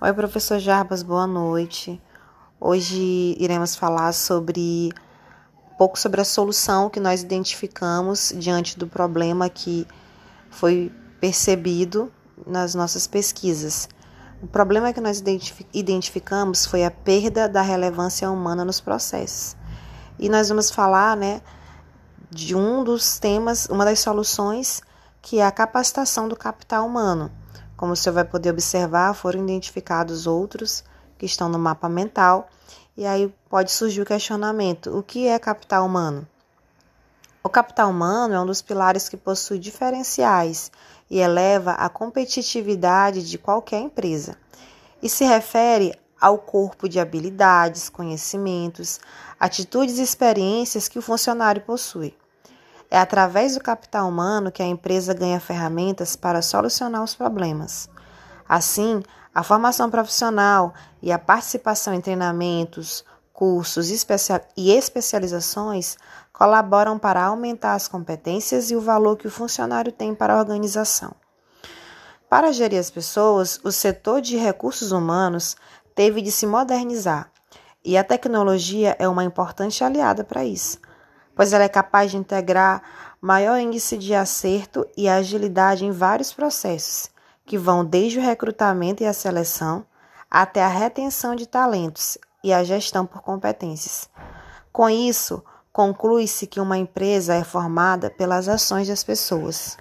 Oi, professor Jarbas, boa noite. Hoje iremos falar sobre um pouco sobre a solução que nós identificamos diante do problema que foi percebido nas nossas pesquisas. O problema que nós identificamos foi a perda da relevância humana nos processos. E nós vamos falar, né, de um dos temas, uma das soluções que é a capacitação do capital humano. Como você vai poder observar, foram identificados outros que estão no mapa mental, e aí pode surgir o questionamento: o que é capital humano? O capital humano é um dos pilares que possui diferenciais e eleva a competitividade de qualquer empresa. E se refere ao corpo de habilidades, conhecimentos, atitudes e experiências que o funcionário possui. É através do capital humano que a empresa ganha ferramentas para solucionar os problemas. Assim, a formação profissional e a participação em treinamentos, cursos e especializações colaboram para aumentar as competências e o valor que o funcionário tem para a organização. Para gerir as pessoas, o setor de recursos humanos teve de se modernizar, e a tecnologia é uma importante aliada para isso pois ela é capaz de integrar maior índice de acerto e agilidade em vários processos, que vão desde o recrutamento e a seleção até a retenção de talentos e a gestão por competências. Com isso, conclui-se que uma empresa é formada pelas ações das pessoas.